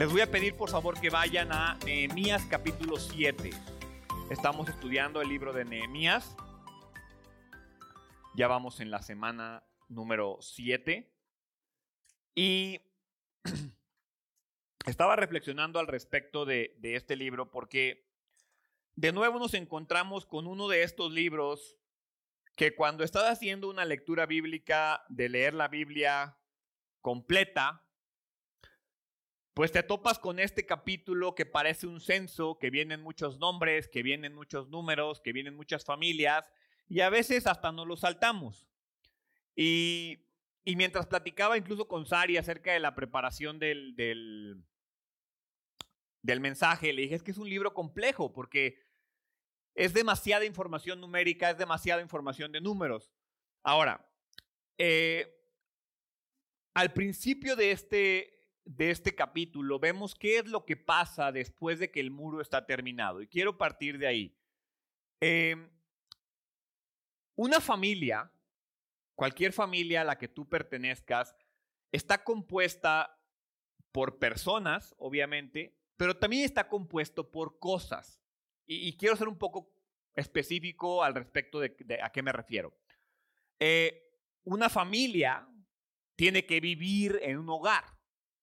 Les voy a pedir por favor que vayan a Nehemías capítulo 7. Estamos estudiando el libro de Nehemías. Ya vamos en la semana número 7. Y estaba reflexionando al respecto de, este libro porque de nuevo nos encontramos con uno de estos libros que cuando estás haciendo una lectura bíblica, de leer la Biblia completa, pues te topas con este capítulo que parece un censo, que vienen muchos nombres, que vienen muchos números, que vienen muchas familias, y a veces hasta nos lo saltamos. Y, y mientras platicaba incluso con Sari acerca de la preparación del, del, mensaje, le dije, es que es un libro complejo, porque es demasiada información numérica, es demasiada información de números. Ahora, eh, al principio de este, de este capítulo vemos qué es lo que pasa después de que el muro está terminado. Y quiero partir de ahí. Em, una familia, cualquier familia a la que tú pertenezcas, está compuesta por personas, obviamente, pero también está compuesto por cosas. Y, quiero ser un poco específico al respecto de, a qué me refiero. Eh, una familia tiene que vivir en un hogar.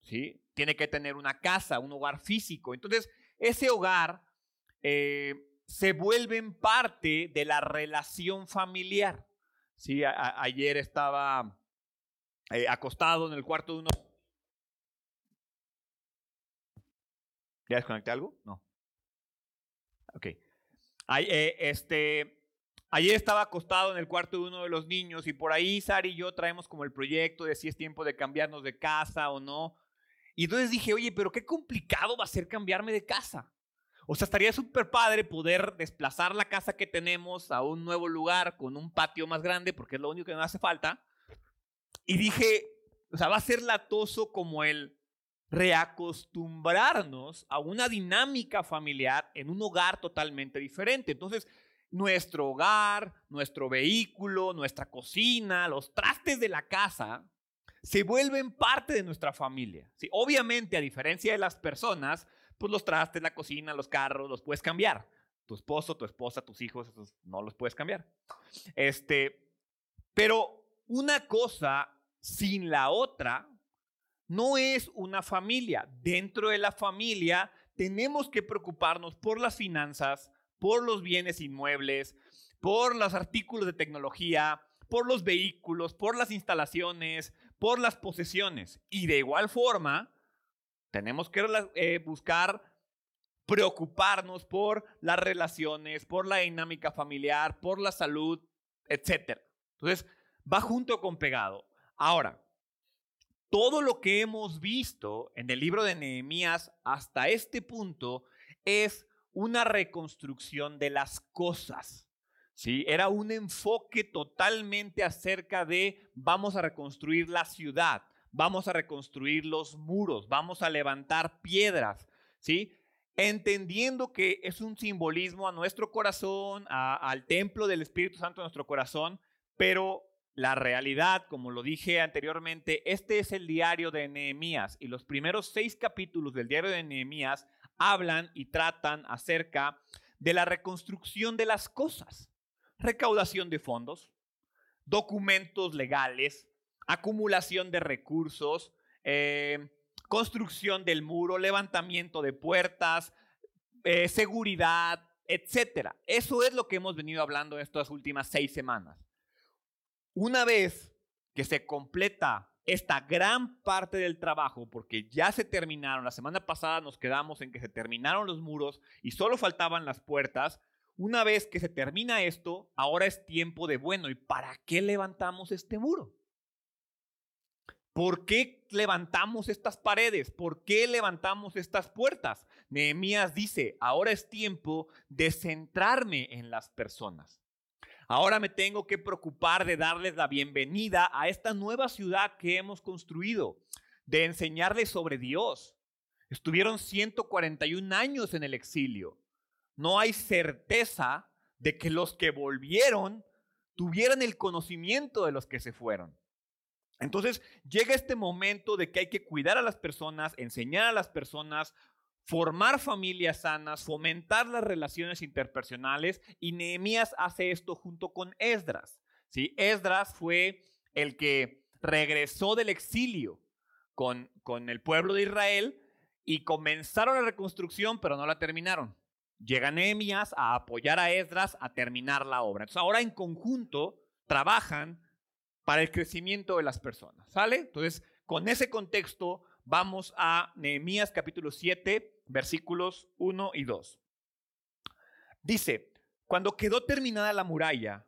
¿Sí? Tiene que tener una casa, un hogar físico. Entonces, ese hogar eh, se vuelve parte de la relación familiar. ¿sí? ayer estaba eh, acostado en el cuarto de uno. ¿Ya desconecté algo? No. Ok. Eh, este, ayer estaba acostado en el cuarto de uno de los niños y por ahí Sari y yo traemos como el proyecto de si es tiempo de cambiarnos de casa o no. Y entonces dije, oye, pero qué complicado va a ser cambiarme de casa. O sea, estaría súper padre poder desplazar la casa que tenemos a un nuevo lugar con un patio más grande, porque es lo único que me hace falta. Y dije, o sea, va a ser latoso como el reacostumbrarnos a una dinámica familiar en un hogar totalmente diferente. Entonces, nuestro hogar, nuestro vehículo, nuestra cocina, los trastes de la casa se vuelven parte de nuestra familia. ¿sí? Obviamente, a diferencia de las personas, pues los trastes, la cocina, los carros, los puedes cambiar. Tu esposo, tu esposa, tus hijos, esos no los puedes cambiar. Este, pero una cosa sin la otra no es una familia. Dentro de la familia tenemos que preocuparnos por las finanzas, por los bienes inmuebles, por los artículos de tecnología, por los vehículos, por las instalaciones, por las posesiones. Y de igual forma, tenemos que eh, buscar preocuparnos por las relaciones, por la dinámica familiar, por la salud, etc. Entonces, va junto con pegado. Ahora, todo lo que hemos visto en el libro de Nehemías hasta este punto es una reconstrucción de las cosas. ¿Sí? Era un enfoque totalmente acerca de vamos a reconstruir la ciudad, vamos a reconstruir los muros, vamos a levantar piedras, ¿sí? Entendiendo que es un simbolismo a nuestro corazón, al templo del Espíritu Santo en nuestro corazón, pero la realidad, como lo dije anteriormente, este es el diario de Nehemías y los primeros seis capítulos del diario de Nehemías hablan y tratan acerca de la reconstrucción de las cosas recaudación de fondos, documentos legales, acumulación de recursos, eh, construcción del muro, levantamiento de puertas, eh, seguridad, etc. Eso es lo que hemos venido hablando en estas últimas seis semanas. Una vez que se completa esta gran parte del trabajo, porque ya se terminaron, la semana pasada nos quedamos en que se terminaron los muros y solo faltaban las puertas, una vez que se termina esto, ahora es tiempo de, bueno, ¿y para qué levantamos este muro? ¿Por qué levantamos estas paredes? ¿Por qué levantamos estas puertas? Nehemías dice, ahora es tiempo de centrarme en las personas. Ahora me tengo que preocupar de darles la bienvenida a esta nueva ciudad que hemos construido, de enseñarles sobre Dios. Estuvieron 141 años en el exilio no hay certeza de que los que volvieron tuvieran el conocimiento de los que se fueron. Entonces llega este momento de que hay que cuidar a las personas, enseñar a las personas, formar familias sanas, fomentar las relaciones interpersonales y Nehemías hace esto junto con Esdras. ¿sí? Esdras fue el que regresó del exilio con, con el pueblo de Israel y comenzaron la reconstrucción, pero no la terminaron. Llega Nehemías a apoyar a Esdras a terminar la obra. Entonces ahora en conjunto trabajan para el crecimiento de las personas. ¿Sale? Entonces, con ese contexto, vamos a Nehemías capítulo 7, versículos 1 y 2. Dice, cuando quedó terminada la muralla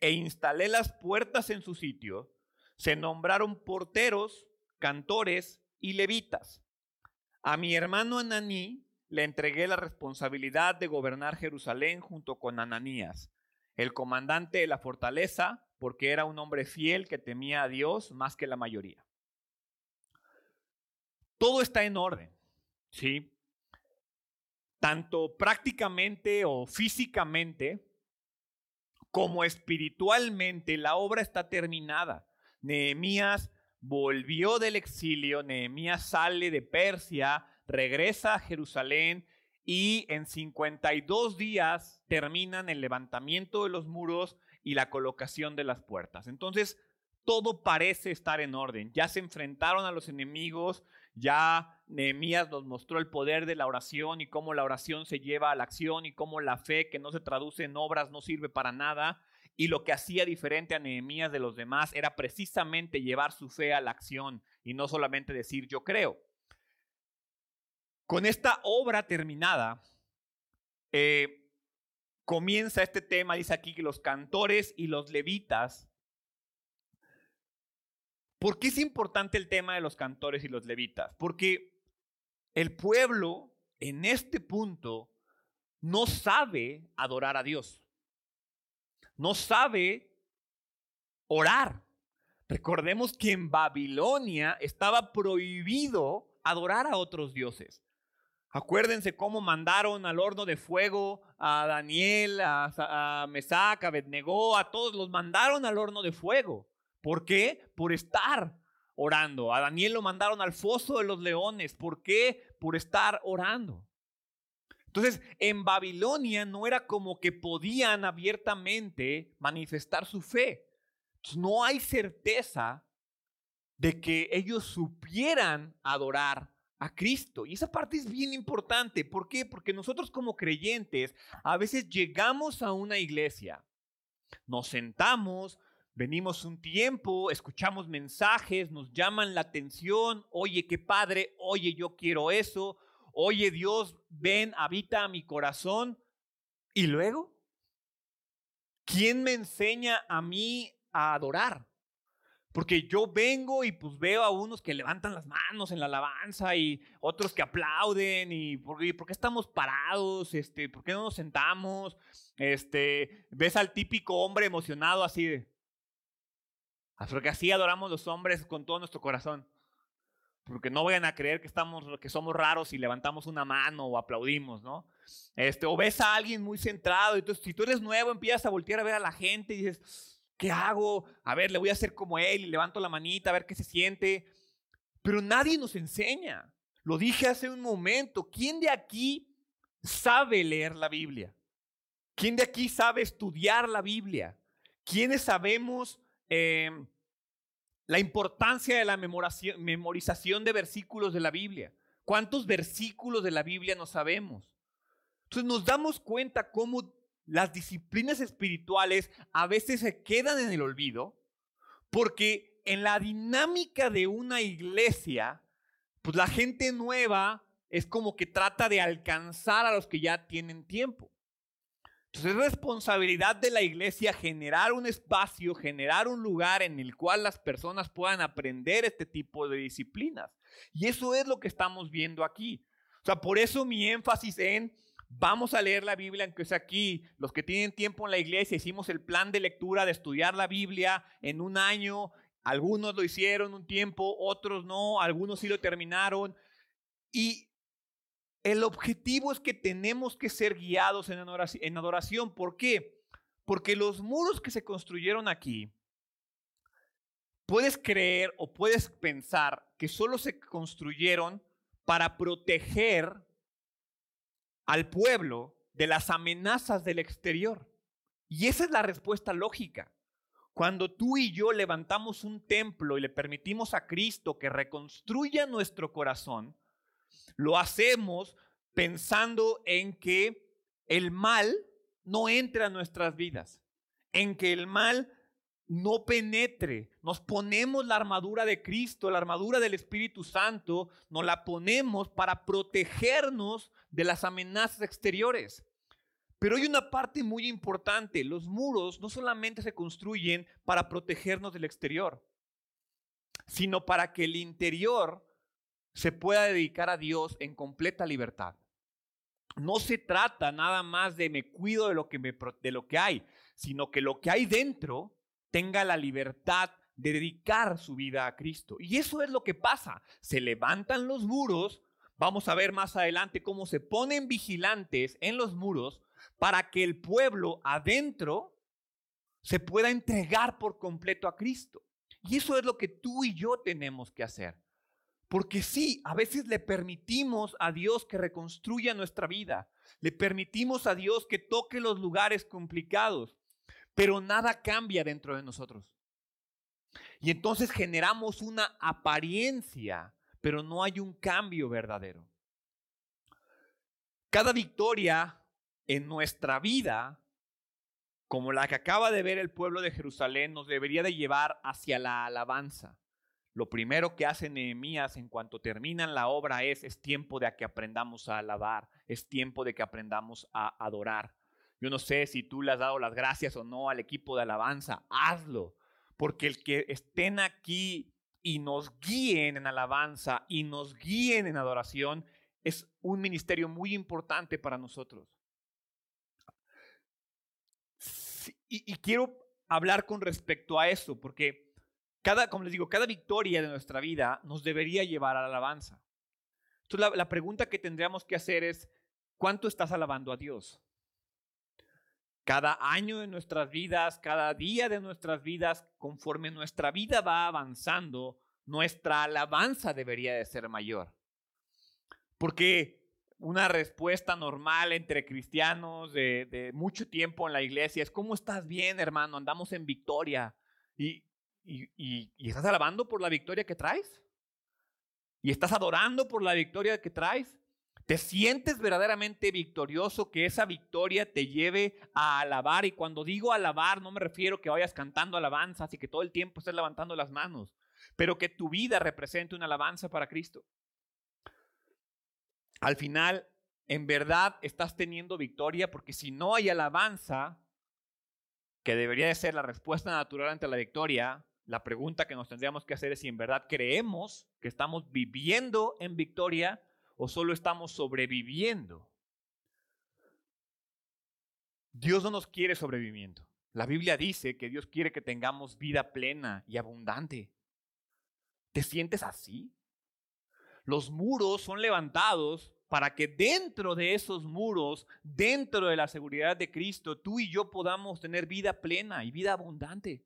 e instalé las puertas en su sitio, se nombraron porteros, cantores y levitas. A mi hermano Ananí le entregué la responsabilidad de gobernar Jerusalén junto con Ananías, el comandante de la fortaleza, porque era un hombre fiel que temía a Dios más que la mayoría. Todo está en orden, ¿sí? Tanto prácticamente o físicamente como espiritualmente la obra está terminada. Nehemías volvió del exilio, Nehemías sale de Persia, regresa a Jerusalén y en 52 días terminan el levantamiento de los muros y la colocación de las puertas. Entonces, todo parece estar en orden. Ya se enfrentaron a los enemigos, ya Nehemías nos mostró el poder de la oración y cómo la oración se lleva a la acción y cómo la fe que no se traduce en obras no sirve para nada. Y lo que hacía diferente a Nehemías de los demás era precisamente llevar su fe a la acción y no solamente decir yo creo. Con esta obra terminada, eh, comienza este tema, dice aquí que los cantores y los levitas. ¿Por qué es importante el tema de los cantores y los levitas? Porque el pueblo en este punto no sabe adorar a Dios no sabe orar. Recordemos que en Babilonia estaba prohibido adorar a otros dioses. Acuérdense cómo mandaron al horno de fuego a Daniel, a, a Mesac, a Abednego, a todos los mandaron al horno de fuego. ¿Por qué? Por estar orando. A Daniel lo mandaron al foso de los leones. ¿Por qué? Por estar orando. Entonces, en Babilonia no era como que podían abiertamente manifestar su fe. no hay certeza de que ellos supieran adorar a Cristo. Y esa parte es bien importante. ¿Por qué? Porque nosotros como creyentes a veces llegamos a una iglesia, nos sentamos, venimos un tiempo, escuchamos mensajes, nos llaman la atención, oye, qué padre, oye, yo quiero eso, oye Dios, ven, habita mi corazón. Y luego, ¿quién me enseña a mí a adorar? Porque yo vengo y pues veo a unos que levantan las manos en la alabanza y otros que aplauden y ¿por, qué estamos parados? Este, ¿Por qué no nos sentamos? Este, ves al típico hombre emocionado así de... Porque así adoramos los hombres con todo nuestro corazón porque no vayan a creer que, estamos, que somos raros y levantamos una mano o aplaudimos, ¿no? Este, o ves a alguien muy centrado, entonces si tú eres nuevo empiezas a voltear a ver a la gente y dices, ¿qué hago? A ver, le voy a hacer como él y levanto la manita a ver qué se siente. Pero nadie nos enseña. Lo dije hace un momento, ¿quién de aquí sabe leer la Biblia? ¿Quién de aquí sabe estudiar la Biblia? ¿Quiénes sabemos... Eh, la importancia de la memorización de versículos de la Biblia. ¿Cuántos versículos de la Biblia no sabemos? Entonces nos damos cuenta cómo las disciplinas espirituales a veces se quedan en el olvido porque en la dinámica de una iglesia, pues la gente nueva es como que trata de alcanzar a los que ya tienen tiempo. Entonces es responsabilidad de la iglesia generar un espacio, generar un lugar en el cual las personas puedan aprender este tipo de disciplinas. Y eso es lo que estamos viendo aquí. O sea, por eso mi énfasis en vamos a leer la Biblia, aunque sea aquí, los que tienen tiempo en la iglesia, hicimos el plan de lectura de estudiar la Biblia en un año. Algunos lo hicieron un tiempo, otros no, algunos sí lo terminaron. Y el objetivo es que tenemos que ser guiados en adoración. ¿Por qué? Porque los muros que se construyeron aquí puedes creer o puedes pensar que solo se construyeron para proteger al pueblo de las amenazas del exterior. Y esa es la respuesta lógica. Cuando tú y yo levantamos un templo y le permitimos a Cristo que reconstruya nuestro corazón, lo hacemos pensando en que el mal no entre a nuestras vidas, en que el mal no penetre. Nos ponemos la armadura de Cristo, la armadura del Espíritu Santo, nos la ponemos para protegernos de las amenazas exteriores. Pero hay una parte muy importante. Los muros no solamente se construyen para protegernos del exterior, sino para que el interior se pueda dedicar a Dios en completa libertad. No se trata nada más de me cuido de lo que, de lo que hay, sino que lo que hay dentro tenga la libertad de dedicar su vida a Cristo. Y eso es lo que pasa. Se levantan los muros, vamos a ver más adelante cómo se ponen vigilantes en los muros para que el pueblo adentro se pueda entregar por completo a Cristo. Y eso es lo que tú y yo tenemos que hacer. Porque sí, a veces le permitimos a Dios que reconstruya nuestra vida. Le permitimos a Dios que toque los lugares complicados pero nada cambia dentro de nosotros. Y entonces generamos una apariencia, pero no hay un cambio verdadero. Cada victoria en nuestra vida, como la que acaba de ver el pueblo de Jerusalén, nos debería de llevar hacia la alabanza. Lo primero que hace Nehemías en cuanto terminan la obra es, es tiempo de que aprendamos a alabar, es tiempo de que aprendamos a adorar. Yo no sé si tú le has dado las gracias o no al equipo de alabanza, hazlo, porque el que estén aquí y nos guíen en alabanza y nos guíen en adoración es un ministerio muy importante para nosotros. Y, quiero hablar con respecto a eso, porque cada, como les digo, cada victoria de nuestra vida nos debería llevar a la alabanza. Entonces la pregunta que tendríamos que hacer es, ¿cuánto estás alabando a Dios? Cada año de nuestras vidas, cada día de nuestras vidas, conforme nuestra vida va avanzando, nuestra alabanza debería de ser mayor. Porque una respuesta normal entre cristianos de, mucho tiempo en la iglesia es, ¿cómo estás bien, hermano? Andamos en victoria. ¿Y, y estás alabando por la victoria que traes? ¿Y estás adorando por la victoria que traes? ¿Te sientes verdaderamente victorioso que esa victoria te lleve a alabar? Y cuando digo alabar, no me refiero que vayas cantando alabanzas y que todo el tiempo estés levantando las manos, pero que tu vida represente una alabanza para Cristo. Al final, en verdad estás teniendo victoria porque si no hay alabanza, que debería de ser la respuesta natural ante la victoria, la pregunta que nos tendríamos que hacer es si en verdad creemos que estamos viviendo en victoria o solo estamos sobreviviendo. Dios no nos quiere sobreviviendo. La Biblia dice que Dios quiere que tengamos vida plena y abundante. ¿Te sientes así? Los muros son levantados para que dentro de esos muros, dentro de la seguridad de Cristo, tú y yo podamos tener vida plena y vida abundante.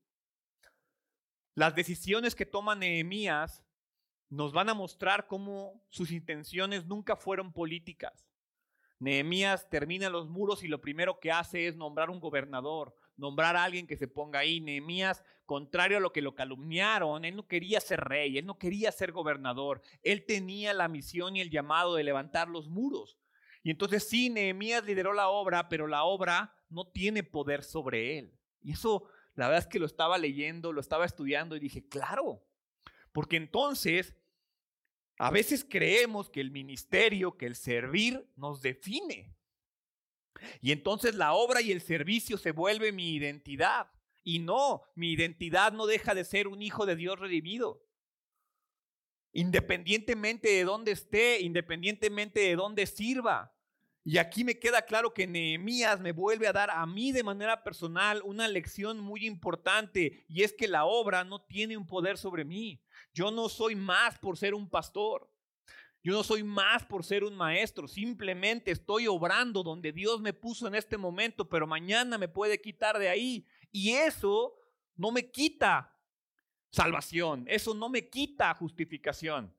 Las decisiones que toma Nehemías nos van a mostrar cómo sus intenciones nunca fueron políticas. Nehemías termina los muros y lo primero que hace es nombrar un gobernador, nombrar a alguien que se ponga ahí. Nehemías, contrario a lo que lo calumniaron, él no quería ser rey, él no quería ser gobernador, él tenía la misión y el llamado de levantar los muros. Y entonces sí, Nehemías lideró la obra, pero la obra no tiene poder sobre él. Y eso, la verdad es que lo estaba leyendo, lo estaba estudiando y dije, claro, porque entonces, a veces creemos que el ministerio, que el servir nos define. Y entonces la obra y el servicio se vuelve mi identidad. Y no, mi identidad no deja de ser un hijo de Dios redimido. Independientemente de dónde esté, independientemente de dónde sirva. Y aquí me queda claro que Nehemías me vuelve a dar a mí de manera personal una lección muy importante y es que la obra no tiene un poder sobre mí. Yo no soy más por ser un pastor. Yo no soy más por ser un maestro. Simplemente estoy obrando donde Dios me puso en este momento, pero mañana me puede quitar de ahí. Y eso no me quita salvación. Eso no me quita justificación.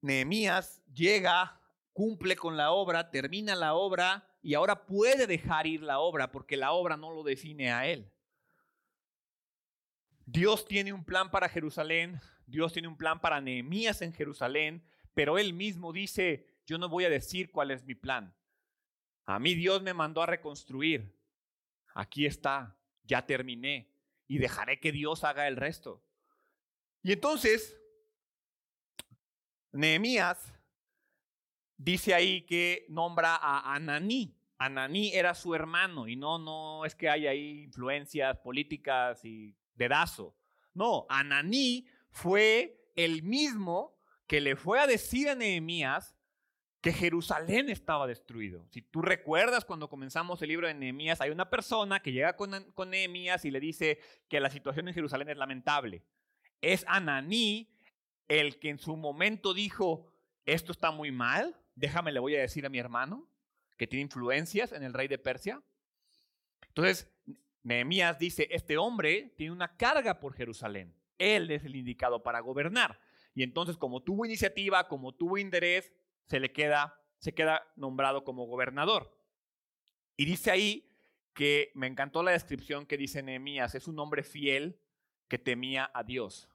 Nehemías llega, cumple con la obra, termina la obra y ahora puede dejar ir la obra porque la obra no lo define a él. Dios tiene un plan para Jerusalén, Dios tiene un plan para Nehemías en Jerusalén, pero él mismo dice, yo no voy a decir cuál es mi plan. A mí Dios me mandó a reconstruir. Aquí está, ya terminé y dejaré que Dios haga el resto. Y entonces, Nehemías dice ahí que nombra a Ananí. Ananí era su hermano y no, no es que haya ahí influencias políticas y dedazo. No, Ananí fue el mismo que le fue a decir a Nehemías que Jerusalén estaba destruido. Si tú recuerdas cuando comenzamos el libro de Nehemías, hay una persona que llega con, con Nehemías y le dice que la situación en Jerusalén es lamentable. Es Ananí el que en su momento dijo, esto está muy mal, déjame le voy a decir a mi hermano que tiene influencias en el rey de Persia. Entonces, Nehemías dice, este hombre tiene una carga por Jerusalén. Él es el indicado para gobernar. Y entonces, como tuvo iniciativa, como tuvo interés, se le queda, se queda nombrado como gobernador. Y dice ahí que me encantó la descripción que dice Nehemías, es un hombre fiel que temía a Dios.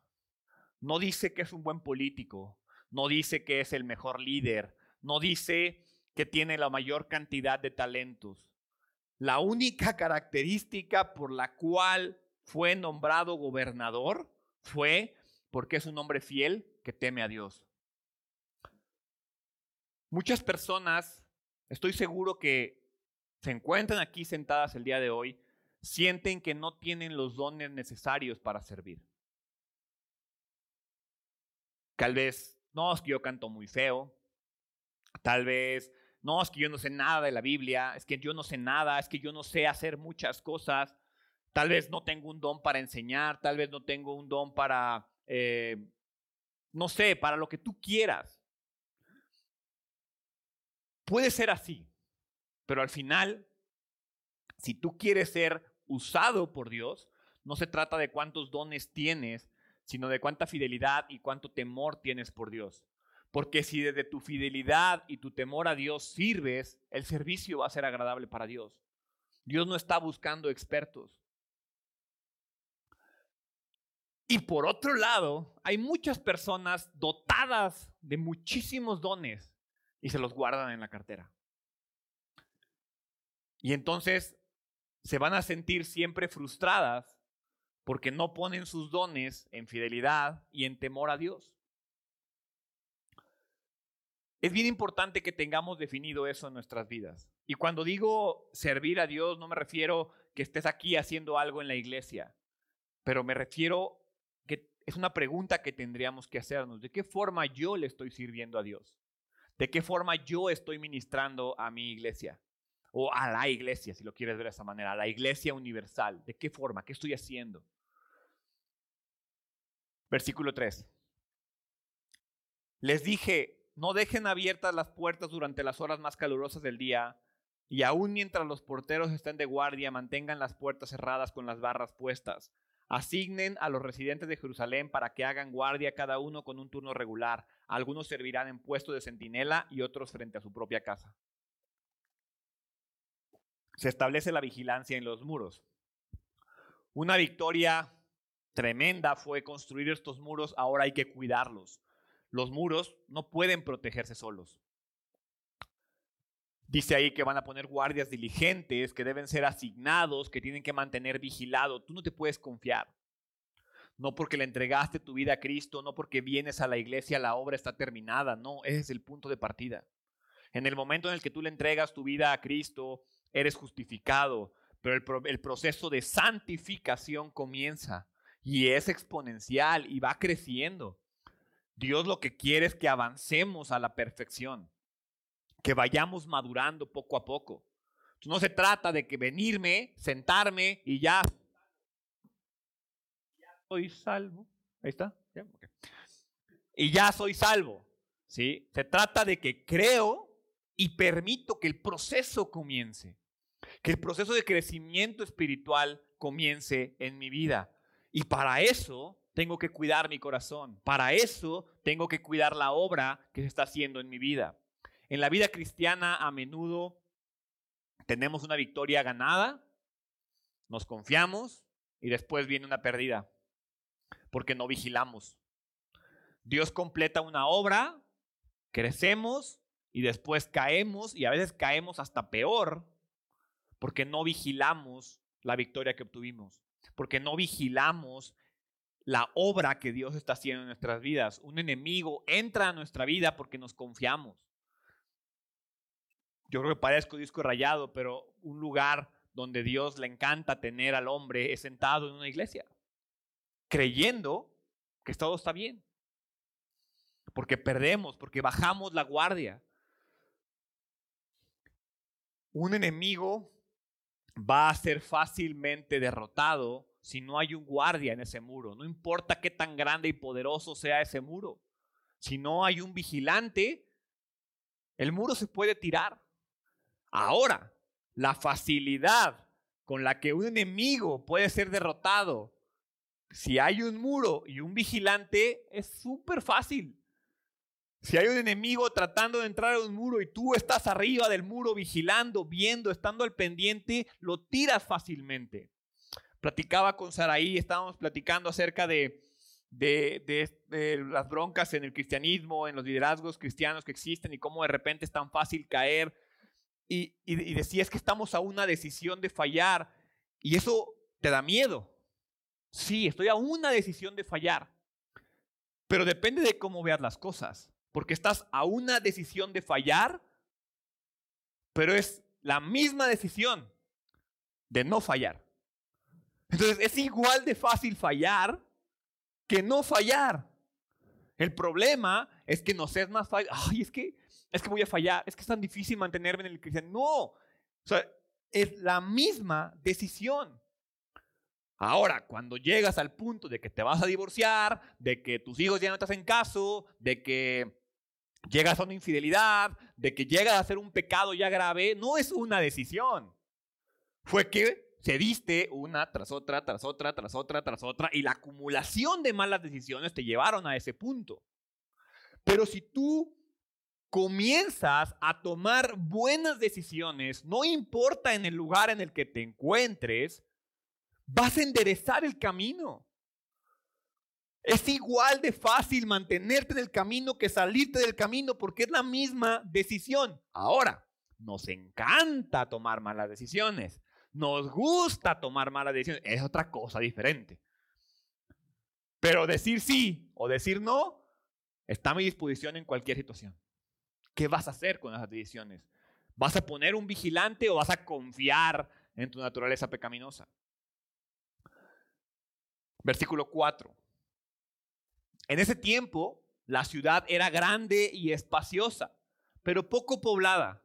No dice que es un buen político, no dice que es el mejor líder, no dice que tiene la mayor cantidad de talentos. La única característica por la cual fue nombrado gobernador fue porque es un hombre fiel que teme a Dios. Muchas personas, estoy seguro que se encuentran aquí sentadas el día de hoy, sienten que no tienen los dones necesarios para servir. Tal vez, no, yo canto muy feo. Tal vez, no, es que yo no sé nada de la Biblia. Es que yo no sé nada. Es que yo no sé hacer muchas cosas. Tal vez no tengo un don para enseñar. Tal vez no tengo un don para, eh, no sé, para lo que tú quieras. Puede ser así, pero al final, si tú quieres ser usado por Dios, no se trata de cuántos dones tienes, sino de cuánta fidelidad y cuánto temor tienes por Dios. Porque si desde tu fidelidad y tu temor a Dios sirves, el servicio va a ser agradable para Dios. Dios no está buscando expertos. Y por otro lado, hay muchas personas dotadas de muchísimos dones y se los guardan en la cartera. Y entonces se van a sentir siempre frustradas porque no ponen sus dones en fidelidad y en temor a Dios. Es bien importante que tengamos definido eso en nuestras vidas. Y cuando digo servir a Dios, no me refiero que estés aquí haciendo algo en la iglesia, pero me refiero que es una pregunta que tendríamos que hacernos. ¿De qué forma yo le estoy sirviendo a Dios? ¿De qué forma yo estoy ministrando a mi iglesia? O a la iglesia, si lo quieres ver de esa manera, a la iglesia universal. ¿De qué forma? ¿Qué estoy haciendo? Versículo 3. Les dije, no dejen abiertas las puertas durante las horas más calurosas del día, y aún mientras los porteros estén de guardia, mantengan las puertas cerradas con las barras puestas. Asignen a los residentes de Jerusalén para que hagan guardia cada uno con un turno regular. Algunos servirán en puesto de centinela y otros frente a su propia casa. Se establece la vigilancia en los muros. Una victoria tremenda fue construir estos muros, ahora hay que cuidarlos. Los muros no pueden protegerse solos. Dice ahí que van a poner guardias diligentes, que deben ser asignados, que tienen que mantener vigilado. Tú no te puedes confiar. No porque le entregaste tu vida a Cristo, no porque vienes a la iglesia, la obra está terminada. No, ese es el punto de partida. En el momento en el que tú le entregas tu vida a Cristo, eres justificado, pero el, el proceso de santificación comienza y es exponencial y va creciendo. Dios lo que quiere es que avancemos a la perfección que vayamos madurando poco a poco. no se trata de que venirme, sentarme y ya, soy salvo. Ahí está. Y ya soy salvo. ¿sí? Se trata de que creo y permito que el proceso comience. que el proceso de crecimiento espiritual comience en mi vida. Y para eso tengo que cuidar mi corazón. Para eso tengo que cuidar la obra que se está haciendo en mi vida. En la vida cristiana a menudo tenemos una victoria ganada, nos confiamos y después viene una pérdida porque no vigilamos. Dios completa una obra, crecemos y después caemos y a veces caemos hasta peor porque no vigilamos la victoria que obtuvimos, porque no vigilamos la obra que Dios está haciendo en nuestras vidas. Un enemigo entra a nuestra vida porque nos confiamos. Yo creo que parezco disco rayado, pero un lugar donde Dios le encanta tener al hombre es sentado en una iglesia, creyendo que todo está bien. Porque perdemos, porque bajamos la guardia. Un enemigo va a ser fácilmente derrotado si no hay un guardia en ese muro. No importa qué tan grande y poderoso sea ese muro. Si no hay un vigilante, el muro se puede tirar. Ahora, la facilidad con la que un enemigo puede ser derrotado, si hay un muro y un vigilante, es súper fácil. Si hay un enemigo tratando de entrar a un muro y tú estás arriba del muro vigilando, viendo, estando al pendiente, lo tiras fácilmente. Platicaba con Saraí, estábamos platicando acerca de, las broncas en el cristianismo, en los liderazgos cristianos que existen y cómo de repente es tan fácil caer. Y, y decía, es que estamos a una decisión de fallar y eso te da miedo. Sí, estoy a una decisión de fallar, pero depende de cómo veas las cosas porque estás a una decisión de fallar, pero es la misma decisión de no fallar. Entonces es igual de fácil fallar que no fallar. El problema es que nos es más fácil. Ay, es que, es que voy a fallar. Es que es tan difícil mantenerme en el cristiano. No. O sea, es la misma decisión. Ahora, cuando llegas al punto de que te vas a divorciar, de que tus hijos ya no te hacen caso, de que llegas a una infidelidad, de que llegas a hacer un pecado ya grave, no es una decisión. Fue que cediste una tras otra, tras otra, tras otra, tras otra, y la acumulación de malas decisiones te llevaron a ese punto. Pero si tú comienzas a tomar buenas decisiones, no importa en el lugar en el que te encuentres, vas a enderezar el camino. Es igual de fácil mantenerte en el camino que salirte del camino porque es la misma decisión. Ahora, nos encanta tomar malas decisiones. Nos gusta tomar malas decisiones. Es otra cosa diferente. Pero decir sí o decir no está a mi disposición en cualquier situación. ¿Qué vas a hacer con esas decisiones? ¿Vas a poner un vigilante o vas a confiar en tu naturaleza pecaminosa? Versículo 4. En ese tiempo, la ciudad era grande y espaciosa, pero poco poblada,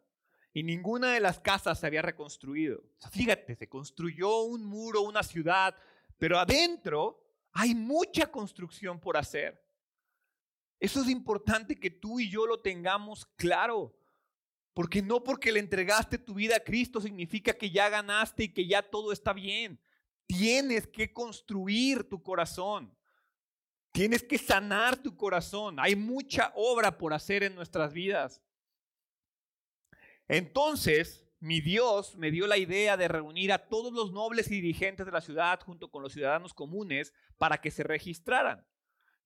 y ninguna de las casas se había reconstruido. fíjate, se construyó un muro, una ciudad, pero adentro hay mucha construcción por hacer. Eso es importante que tú y yo lo tengamos claro. Porque no porque le entregaste tu vida a Cristo significa que ya ganaste y que ya todo está bien. Tienes que construir tu corazón. Tienes que sanar tu corazón. Hay mucha obra por hacer en nuestras vidas. Entonces, mi Dios me dio la idea de reunir a todos los nobles y dirigentes de la ciudad junto con los ciudadanos comunes para que se registraran.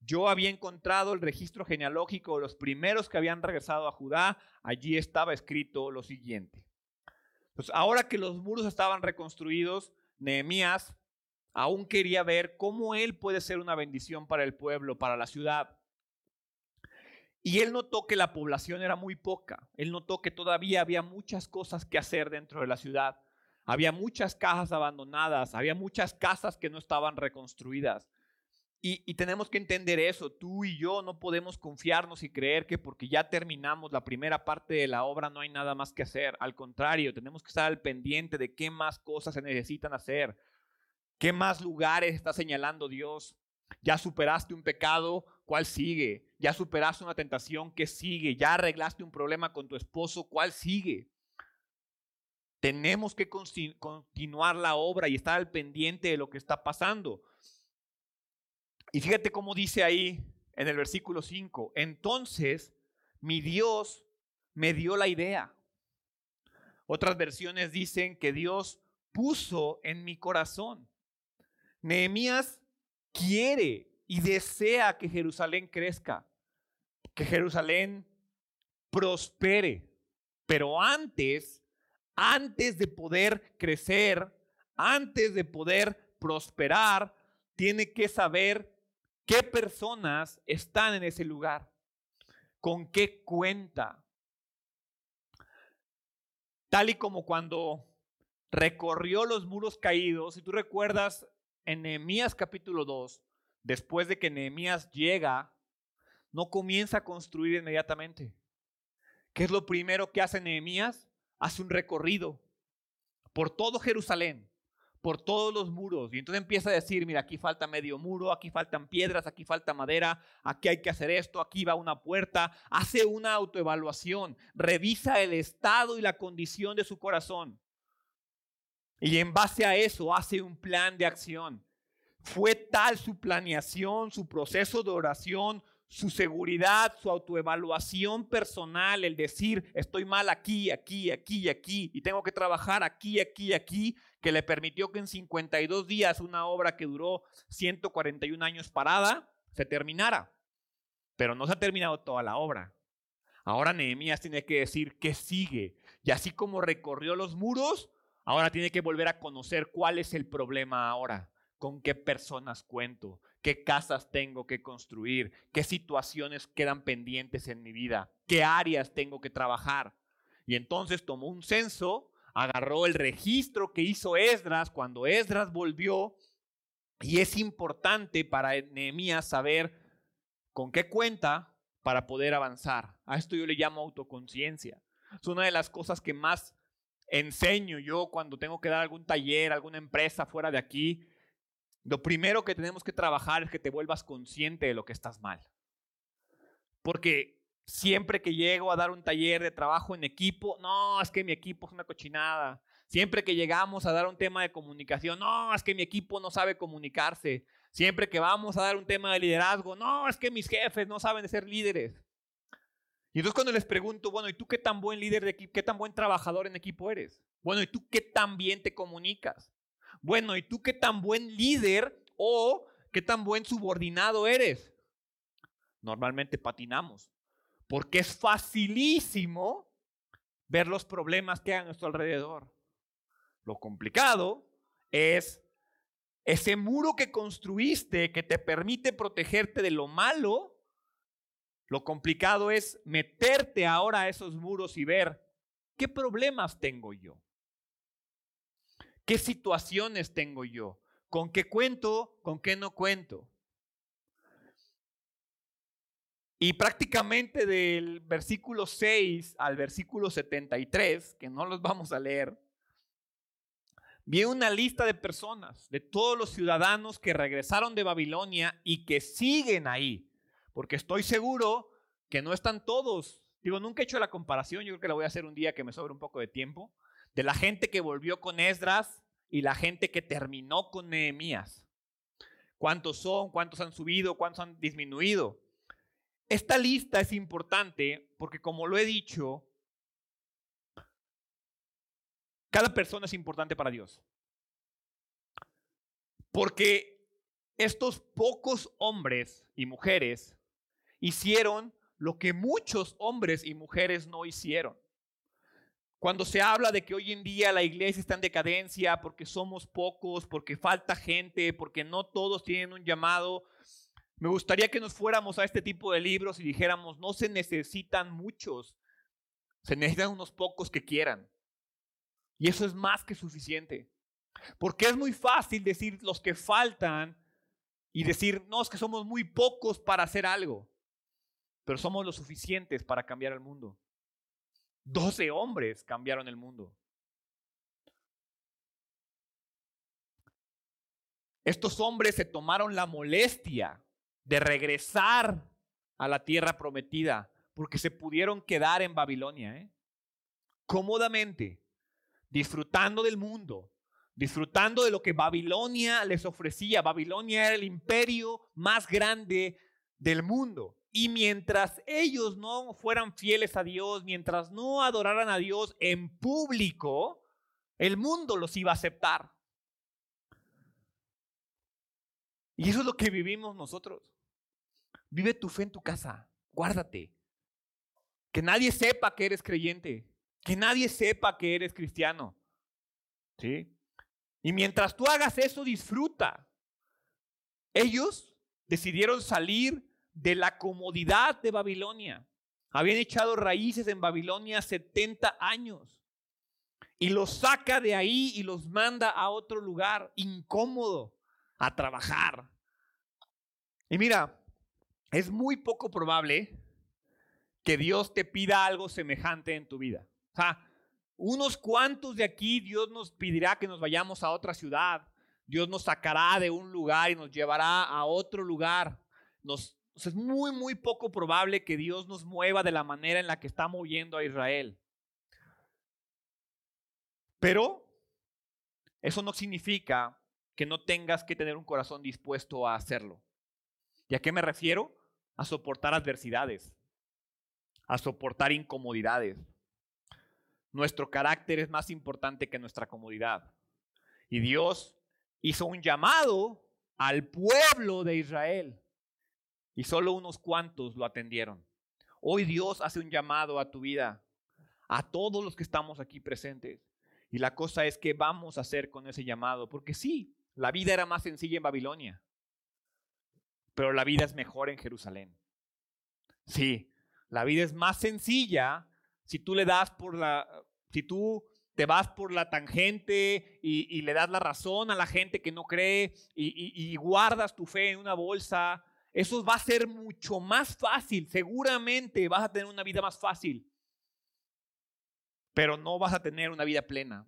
Yo había encontrado el registro genealógico de los primeros que habían regresado a Judá. Allí estaba escrito lo siguiente. Pues ahora que los muros estaban reconstruidos, Nehemías aún quería ver cómo él puede ser una bendición para el pueblo, para la ciudad. Y él notó que la población era muy poca. Él notó que todavía había muchas cosas que hacer dentro de la ciudad. Había muchas casas abandonadas, había muchas casas que no estaban reconstruidas. Y, y, tenemos que entender eso. Tú y yo no podemos confiarnos y creer que porque ya terminamos la primera parte de la obra no hay nada más que hacer. Al contrario, tenemos que estar al pendiente de qué más cosas se necesitan hacer. ¿Qué más lugares está señalando Dios? Ya superaste un pecado, ¿cuál sigue? Ya superaste una tentación, ¿qué sigue? Ya arreglaste un problema con tu esposo, ¿cuál sigue? Tenemos que continuar la obra y estar al pendiente de lo que está pasando. Y fíjate cómo dice ahí en el versículo 5, entonces mi Dios me dio la idea. Otras versiones dicen que Dios puso en mi corazón. Nehemías quiere y desea que Jerusalén crezca, que Jerusalén prospere. Pero antes, antes de poder crecer, antes de poder prosperar, tiene que saber qué personas están en ese lugar, con qué cuenta. Tal y como cuando recorrió los muros caídos, si tú recuerdas en Nehemías capítulo 2, después de que Nehemías llega, no comienza a construir inmediatamente. ¿Qué es lo primero que hace Nehemías? Hace un recorrido por todo Jerusalén, por todos los muros. Y entonces empieza a decir, mira, aquí falta medio muro, aquí faltan piedras, aquí falta madera, aquí hay que hacer esto, aquí va una puerta. Hace una autoevaluación, revisa el estado y la condición de su corazón. Y en base a eso hace un plan de acción. Fue tal su planeación, su proceso de oración, su seguridad, su autoevaluación personal, el decir, estoy mal aquí, aquí, aquí, aquí, y tengo que trabajar aquí, aquí, aquí, que le permitió que en 52 días una obra que duró 141 años parada, se terminara. Pero no se ha terminado toda la obra. Ahora Nehemías tiene que decir qué sigue. Y así como recorrió los muros, Ahora tiene que volver a conocer cuál es el problema ahora, con qué personas cuento, qué casas tengo que construir, qué situaciones quedan pendientes en mi vida, qué áreas tengo que trabajar. Y entonces tomó un censo, agarró el registro que hizo Esdras cuando Esdras volvió, y es importante para Nehemías saber con qué cuenta para poder avanzar. A esto yo le llamo autoconciencia. Es una de las cosas que más enseño yo cuando tengo que dar algún taller, alguna empresa fuera de aquí, lo primero que tenemos que trabajar es que te vuelvas consciente de lo que estás mal. Porque siempre que llego a dar un taller de trabajo en equipo, no, es que mi equipo es una cochinada. Siempre que llegamos a dar un tema de comunicación, no, es que mi equipo no sabe comunicarse. Siempre que vamos a dar un tema de liderazgo, no, es que mis jefes no saben ser líderes. Y entonces cuando les pregunto, bueno, ¿y tú qué tan buen líder de equipo, qué tan buen trabajador en equipo eres? Bueno, ¿y tú qué tan bien te comunicas? Bueno, ¿y tú qué tan buen líder o qué tan buen subordinado eres? Normalmente patinamos, porque es facilísimo ver los problemas que hay a nuestro alrededor. Lo complicado es ese muro que construiste que te permite protegerte de lo malo lo complicado es meterte ahora a esos muros y ver qué problemas tengo yo. ¿Qué situaciones tengo yo? ¿Con qué cuento? ¿Con qué no cuento? Y prácticamente del versículo 6 al versículo 73, que no los vamos a leer, viene una lista de personas, de todos los ciudadanos que regresaron de Babilonia y que siguen ahí. Porque estoy seguro que no están todos. Digo, nunca he hecho la comparación, yo creo que la voy a hacer un día que me sobre un poco de tiempo, de la gente que volvió con Esdras y la gente que terminó con Nehemías. ¿Cuántos son? ¿Cuántos han subido? ¿Cuántos han disminuido? Esta lista es importante porque como lo he dicho, cada persona es importante para Dios. Porque estos pocos hombres y mujeres hicieron lo que muchos hombres y mujeres no hicieron. Cuando se habla de que hoy en día la iglesia está en decadencia porque somos pocos, porque falta gente, porque no todos tienen un llamado, me gustaría que nos fuéramos a este tipo de libros y dijéramos, no se necesitan muchos, se necesitan unos pocos que quieran. Y eso es más que suficiente. Porque es muy fácil decir los que faltan y decir, no, es que somos muy pocos para hacer algo pero somos lo suficientes para cambiar el mundo. Doce hombres cambiaron el mundo. Estos hombres se tomaron la molestia de regresar a la tierra prometida porque se pudieron quedar en Babilonia, ¿eh? cómodamente. disfrutando del mundo, disfrutando de lo que Babilonia les ofrecía. Babilonia era el imperio más grande del mundo. Y mientras ellos no fueran fieles a Dios, mientras no adoraran a Dios en público, el mundo los iba a aceptar. Y eso es lo que vivimos nosotros. Vive tu fe en tu casa, guárdate. Que nadie sepa que eres creyente, que nadie sepa que eres cristiano. ¿Sí? Y mientras tú hagas eso, disfruta. Ellos decidieron salir de la comodidad de Babilonia. Habían echado raíces en Babilonia 70 años. Y los saca de ahí y los manda a otro lugar incómodo a trabajar. Y mira, es muy poco probable que Dios te pida algo semejante en tu vida. O sea, unos cuantos de aquí Dios nos pedirá que nos vayamos a otra ciudad. Dios nos sacará de un lugar y nos llevará a otro lugar. Nos, es muy, muy poco probable que Dios nos mueva de la manera en la que está moviendo a Israel. Pero eso no significa que no tengas que tener un corazón dispuesto a hacerlo. ¿Y a qué me refiero? A soportar adversidades, a soportar incomodidades. Nuestro carácter es más importante que nuestra comodidad. Y Dios hizo un llamado al pueblo de Israel y solo unos cuantos lo atendieron. Hoy Dios hace un llamado a tu vida, a todos los que estamos aquí presentes. Y la cosa es qué vamos a hacer con ese llamado, porque sí, la vida era más sencilla en Babilonia, pero la vida es mejor en Jerusalén. Sí, la vida es más sencilla si tú le das por la, si tú te vas por la tangente y, le das la razón a la gente que no cree y, y guardas tu fe en una bolsa. Eso va a ser mucho más fácil. Seguramente vas a tener una vida más fácil. Pero no vas a tener una vida plena.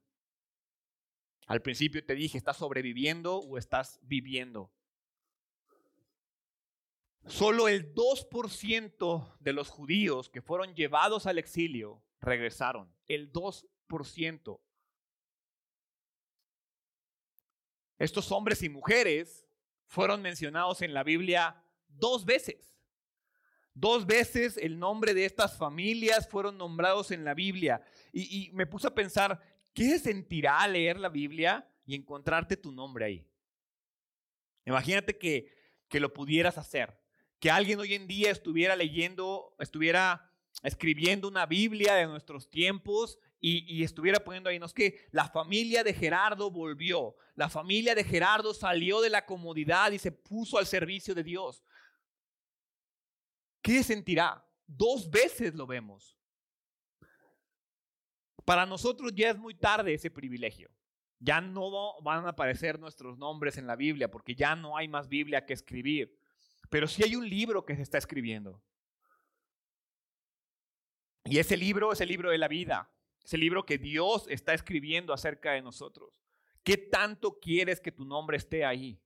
Al principio te dije, ¿estás sobreviviendo o estás viviendo? Solo el 2% de los judíos que fueron llevados al exilio regresaron. El 2%. Estos hombres y mujeres fueron mencionados en la Biblia dos veces. Dos veces el nombre de estas familias fueron nombrados en la Biblia. Y, me puse a pensar, ¿Qué se sentirá leer la Biblia y encontrarte tu nombre ahí? Imagínate que, que lo pudieras hacer, que alguien hoy en día estuviera leyendo, estuviera escribiendo una Biblia de nuestros tiempos y, y, estuviera poniendo ahí, no es que la familia de Gerardo volvió, la familia de Gerardo salió de la comodidad y se puso al servicio de Dios. ¿Qué sentirá? Dos veces lo vemos. Para nosotros ya es muy tarde ese privilegio. Ya no van a aparecer nuestros nombres en la Biblia porque ya no hay más Biblia que escribir. Pero sí hay un libro que se está escribiendo. Y ese libro es el libro de la vida. Es el libro que Dios está escribiendo acerca de nosotros. ¿Qué tanto quieres que tu nombre esté ahí?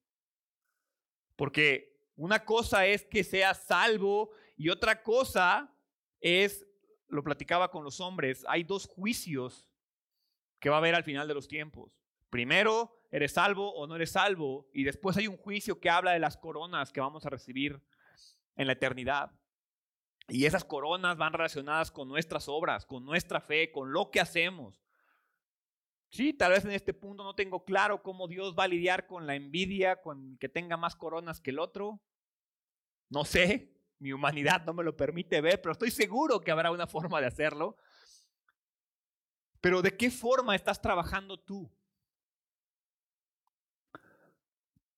Porque una cosa es que seas salvo y otra cosa es lo platicaba con los hombres, hay dos juicios que va a haber al final de los tiempos. Primero, eres salvo o no eres salvo, y después hay un juicio que habla de las coronas que vamos a recibir en la eternidad. Y esas coronas van relacionadas con nuestras obras, con nuestra fe, con lo que hacemos. Sí, tal vez en este punto no tengo claro cómo Dios va a lidiar con la envidia, con que tenga más coronas que el otro. No sé, mi humanidad no me lo permite ver, pero estoy seguro que habrá una forma de hacerlo. Pero ¿de qué forma estás trabajando tú?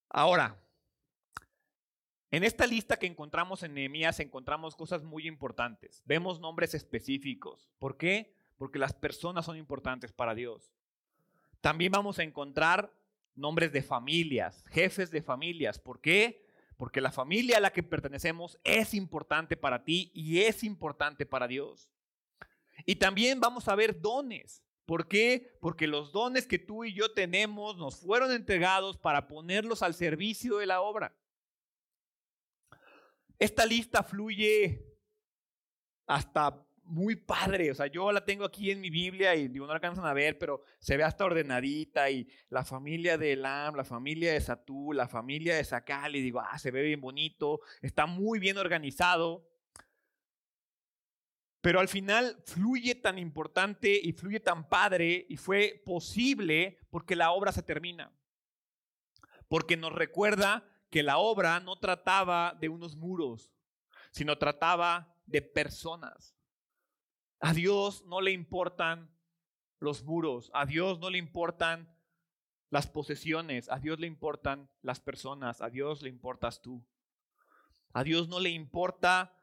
Ahora, en esta lista que encontramos en Nehemías encontramos cosas muy importantes. Vemos nombres específicos. ¿Por qué? Porque las personas son importantes para Dios. También vamos a encontrar nombres de familias, jefes de familias. ¿Por qué? Porque la familia a la que pertenecemos es importante para ti y es importante para Dios. Y también vamos a ver dones. ¿Por qué? Porque los dones que tú y yo tenemos nos fueron entregados para ponerlos al servicio de la obra. Esta lista fluye hasta muy padre. O sea, yo la tengo aquí en mi Biblia y digo, no la alcanzan a ver, pero se ve hasta ordenadita y la familia de Elam, la familia de Satú, la familia de Sacal, y digo, ah, se ve bien bonito, está muy bien organizado. Pero al final fluye tan importante y fluye tan padre y fue posible porque la obra se termina. Porque nos recuerda que la obra no trataba de unos muros, sino trataba de personas. A Dios no le importan los muros, a Dios no le importan las posesiones, a Dios le importan las personas, a Dios le importas tú. A Dios no le importa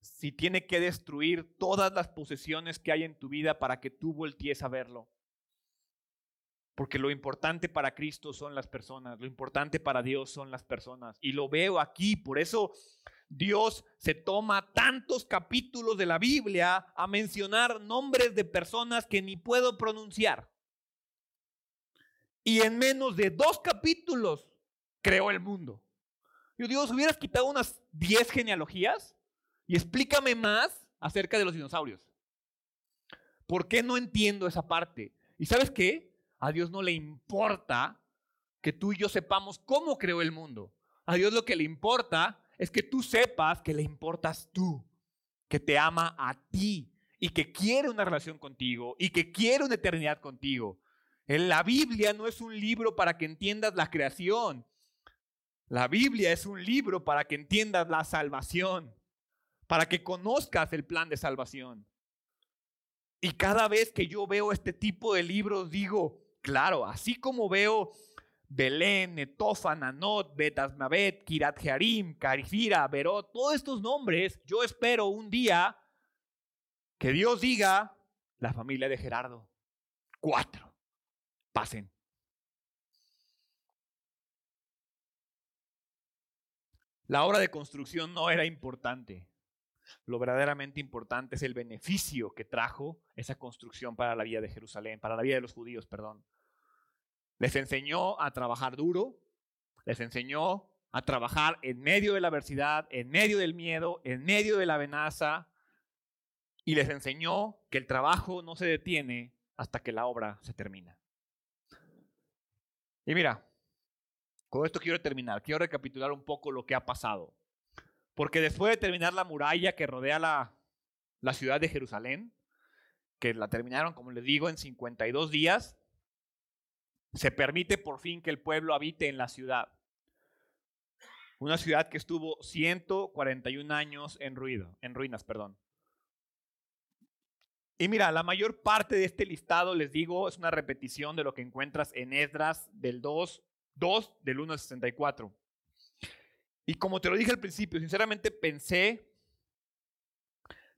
si tiene que destruir todas las posesiones que hay en tu vida para que tú voltees a verlo. Porque lo importante para Cristo son las personas, lo importante para Dios son las personas. Y lo veo aquí, por eso Dios se toma tantos capítulos de la Biblia a mencionar nombres de personas que ni puedo pronunciar. Y en menos de dos capítulos creó el mundo. Yo Dios, hubieras quitado unas 10 genealogías y explícame más acerca de los dinosaurios. ¿Por qué no entiendo esa parte? ¿Y sabes qué? A Dios no le importa que tú y yo sepamos cómo creó el mundo. A Dios lo que le importa es que tú sepas que le importas tú, que te ama a ti y que quiere una relación contigo y que quiere una eternidad contigo. En la Biblia no es un libro para que entiendas la creación. La Biblia es un libro para que entiendas la salvación, para que conozcas el plan de salvación. Y cada vez que yo veo este tipo de libros digo, Claro, así como veo Belén, Netofa, Nanot, Betasmabet, Kirat Jearim, Carifira, Berot, todos estos nombres, yo espero un día que Dios diga la familia de Gerardo. Cuatro. Pasen. La obra de construcción no era importante. Lo verdaderamente importante es el beneficio que trajo esa construcción para la vida de Jerusalén, para la vida de los judíos, perdón. Les enseñó a trabajar duro, les enseñó a trabajar en medio de la adversidad, en medio del miedo, en medio de la amenaza, y les enseñó que el trabajo no se detiene hasta que la obra se termina. Y mira, con esto quiero terminar, quiero recapitular un poco lo que ha pasado. Porque después de terminar la muralla que rodea la, ciudad de Jerusalén, que la terminaron, como les digo, en 52 días, se permite por fin que el pueblo habite en la ciudad. Una ciudad que estuvo 141 años en, ruido, en ruinas. Perdón. Y mira, la mayor parte de este listado, les digo, es una repetición de lo que encuentras en Esdras del 2, 2 del 1 al 64. Y como te lo dije al principio, sinceramente pensé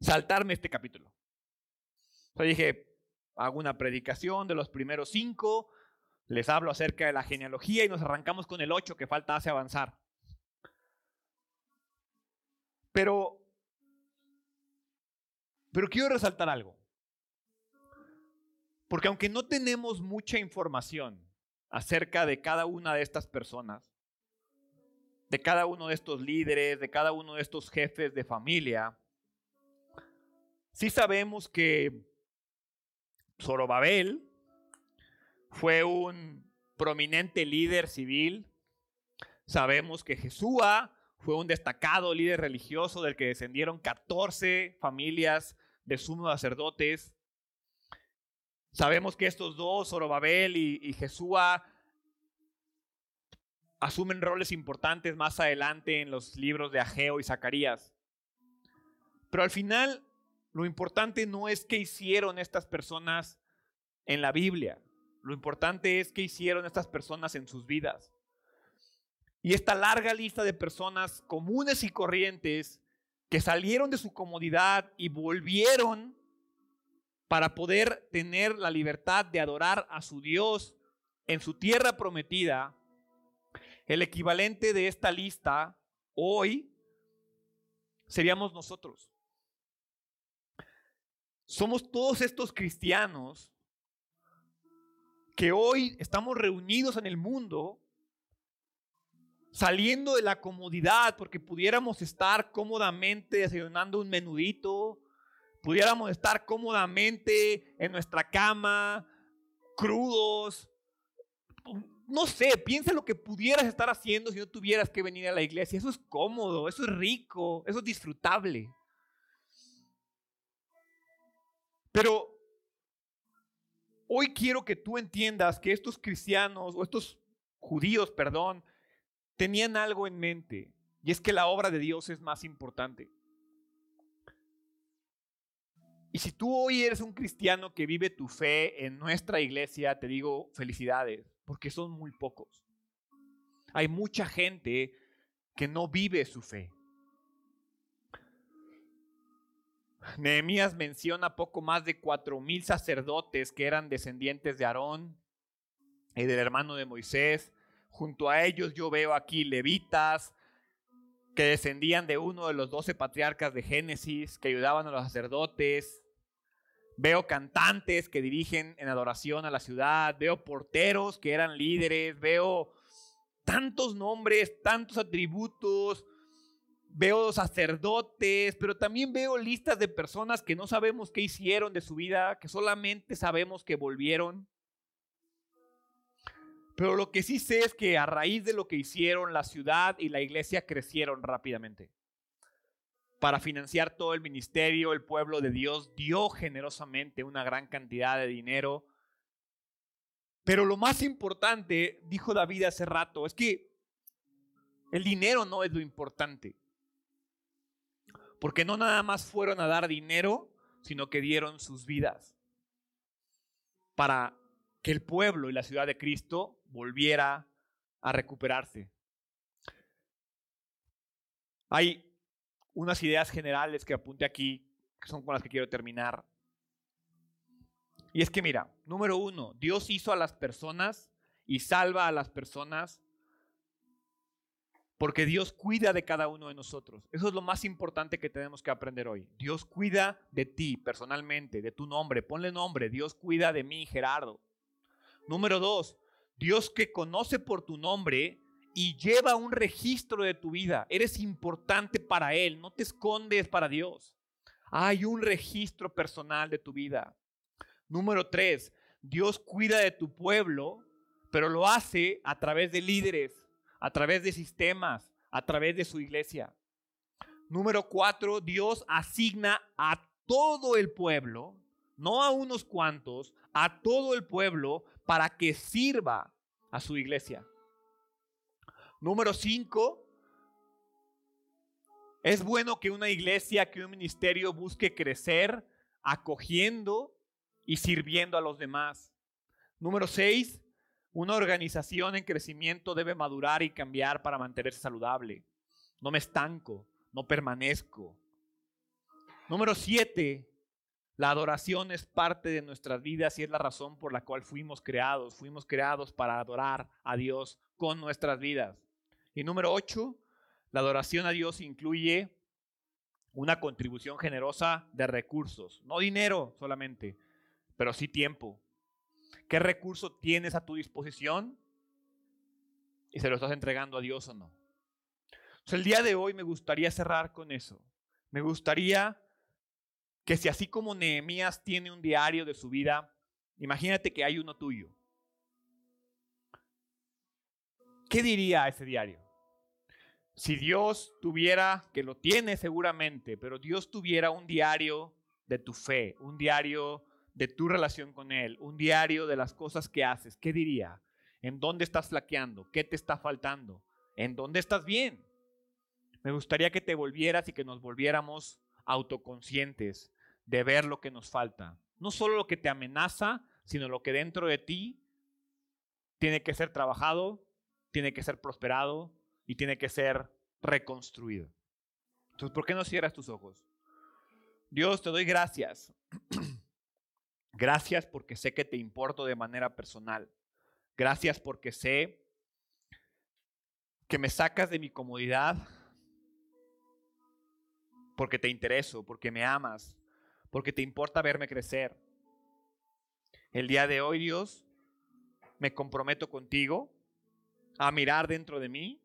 saltarme este capítulo. O sea, dije, hago una predicación de los primeros cinco, les hablo acerca de la genealogía y nos arrancamos con el ocho que falta hace avanzar. Pero, pero quiero resaltar algo. Porque aunque no tenemos mucha información acerca de cada una de estas personas, de cada uno de estos líderes, de cada uno de estos jefes de familia, sí sabemos que Zorobabel fue un prominente líder civil. Sabemos que Jesúa fue un destacado líder religioso del que descendieron 14 familias de sumos sacerdotes. Sabemos que estos dos, Zorobabel y, y Jesúa, asumen roles importantes más adelante en los libros de Ageo y Zacarías. Pero al final, lo importante no es qué hicieron estas personas en la Biblia. Lo importante es qué hicieron estas personas en sus vidas. Y esta larga lista de personas comunes y corrientes que salieron de su comodidad y volvieron para poder tener la libertad de adorar a su Dios en su tierra prometida, el equivalente de esta lista hoy seríamos nosotros. Somos todos estos cristianos que hoy estamos reunidos en el mundo, saliendo de la comodidad, porque pudiéramos estar cómodamente desayunando un menudito, pudiéramos estar cómodamente en nuestra cama, crudos. No sé, piensa lo que pudieras estar haciendo si no tuvieras que venir a la iglesia. Eso es cómodo, eso es rico, eso es disfrutable. Pero hoy quiero que tú entiendas que estos cristianos o estos judíos, perdón, tenían algo en mente. Y es que la obra de Dios es más importante. Y si tú hoy eres un cristiano que vive tu fe en nuestra iglesia, te digo felicidades, porque son muy pocos. Hay mucha gente que no vive su fe. Nehemías menciona poco más de cuatro mil sacerdotes que eran descendientes de Aarón y del hermano de Moisés. Junto a ellos yo veo aquí levitas que descendían de uno de los doce patriarcas de Génesis, que ayudaban a los sacerdotes, Veo cantantes que dirigen en adoración a la ciudad, veo porteros que eran líderes, veo tantos nombres, tantos atributos, veo sacerdotes, pero también veo listas de personas que no sabemos qué hicieron de su vida, que solamente sabemos que volvieron. Pero lo que sí sé es que a raíz de lo que hicieron, la ciudad y la iglesia crecieron rápidamente para financiar todo el ministerio, el pueblo de Dios dio generosamente una gran cantidad de dinero. Pero lo más importante, dijo David hace rato, es que el dinero no es lo importante. Porque no nada más fueron a dar dinero, sino que dieron sus vidas para que el pueblo y la ciudad de Cristo volviera a recuperarse. Hay unas ideas generales que apunte aquí, que son con las que quiero terminar. Y es que mira, número uno, Dios hizo a las personas y salva a las personas porque Dios cuida de cada uno de nosotros. Eso es lo más importante que tenemos que aprender hoy. Dios cuida de ti personalmente, de tu nombre. Ponle nombre. Dios cuida de mí, Gerardo. Número dos, Dios que conoce por tu nombre y lleva un registro de tu vida. Eres importante para Él, no te escondes para Dios. Hay un registro personal de tu vida. Número tres, Dios cuida de tu pueblo, pero lo hace a través de líderes, a través de sistemas, a través de su iglesia. Número cuatro, Dios asigna a todo el pueblo, no a unos cuantos, a todo el pueblo para que sirva a su iglesia. Número cinco, es bueno que una iglesia, que un ministerio busque crecer acogiendo y sirviendo a los demás. Número seis, una organización en crecimiento debe madurar y cambiar para mantenerse saludable. No me estanco, no permanezco. Número siete, la adoración es parte de nuestras vidas y es la razón por la cual fuimos creados. Fuimos creados para adorar a Dios con nuestras vidas. Y número ocho, la adoración a Dios incluye una contribución generosa de recursos, no dinero solamente, pero sí tiempo. ¿Qué recurso tienes a tu disposición? ¿Y se lo estás entregando a Dios o no? el día de hoy me gustaría cerrar con eso. Me gustaría que si así como Nehemías tiene un diario de su vida, imagínate que hay uno tuyo. ¿Qué diría ese diario? Si Dios tuviera, que lo tiene seguramente, pero Dios tuviera un diario de tu fe, un diario de tu relación con Él, un diario de las cosas que haces, ¿qué diría? ¿En dónde estás flaqueando? ¿Qué te está faltando? ¿En dónde estás bien? Me gustaría que te volvieras y que nos volviéramos autoconscientes de ver lo que nos falta. No solo lo que te amenaza, sino lo que dentro de ti tiene que ser trabajado, tiene que ser prosperado, y tiene que ser reconstruido. Entonces, ¿por qué no cierras tus ojos? Dios, te doy gracias. Gracias porque sé que te importo de manera personal. Gracias porque sé que me sacas de mi comodidad porque te intereso, porque me amas, porque te importa verme crecer. El día de hoy, Dios, me comprometo contigo a mirar dentro de mí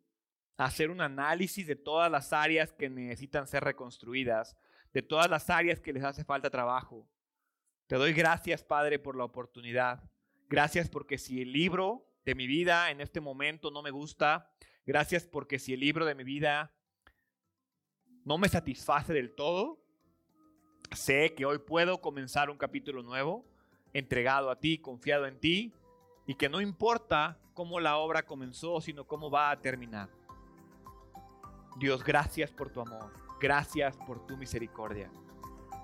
hacer un análisis de todas las áreas que necesitan ser reconstruidas, de todas las áreas que les hace falta trabajo. Te doy gracias, Padre, por la oportunidad. Gracias porque si el libro de mi vida en este momento no me gusta, gracias porque si el libro de mi vida no me satisface del todo, sé que hoy puedo comenzar un capítulo nuevo, entregado a ti, confiado en ti, y que no importa cómo la obra comenzó, sino cómo va a terminar. Dios, gracias por tu amor, gracias por tu misericordia.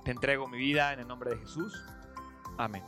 Te entrego mi vida en el nombre de Jesús. Amén.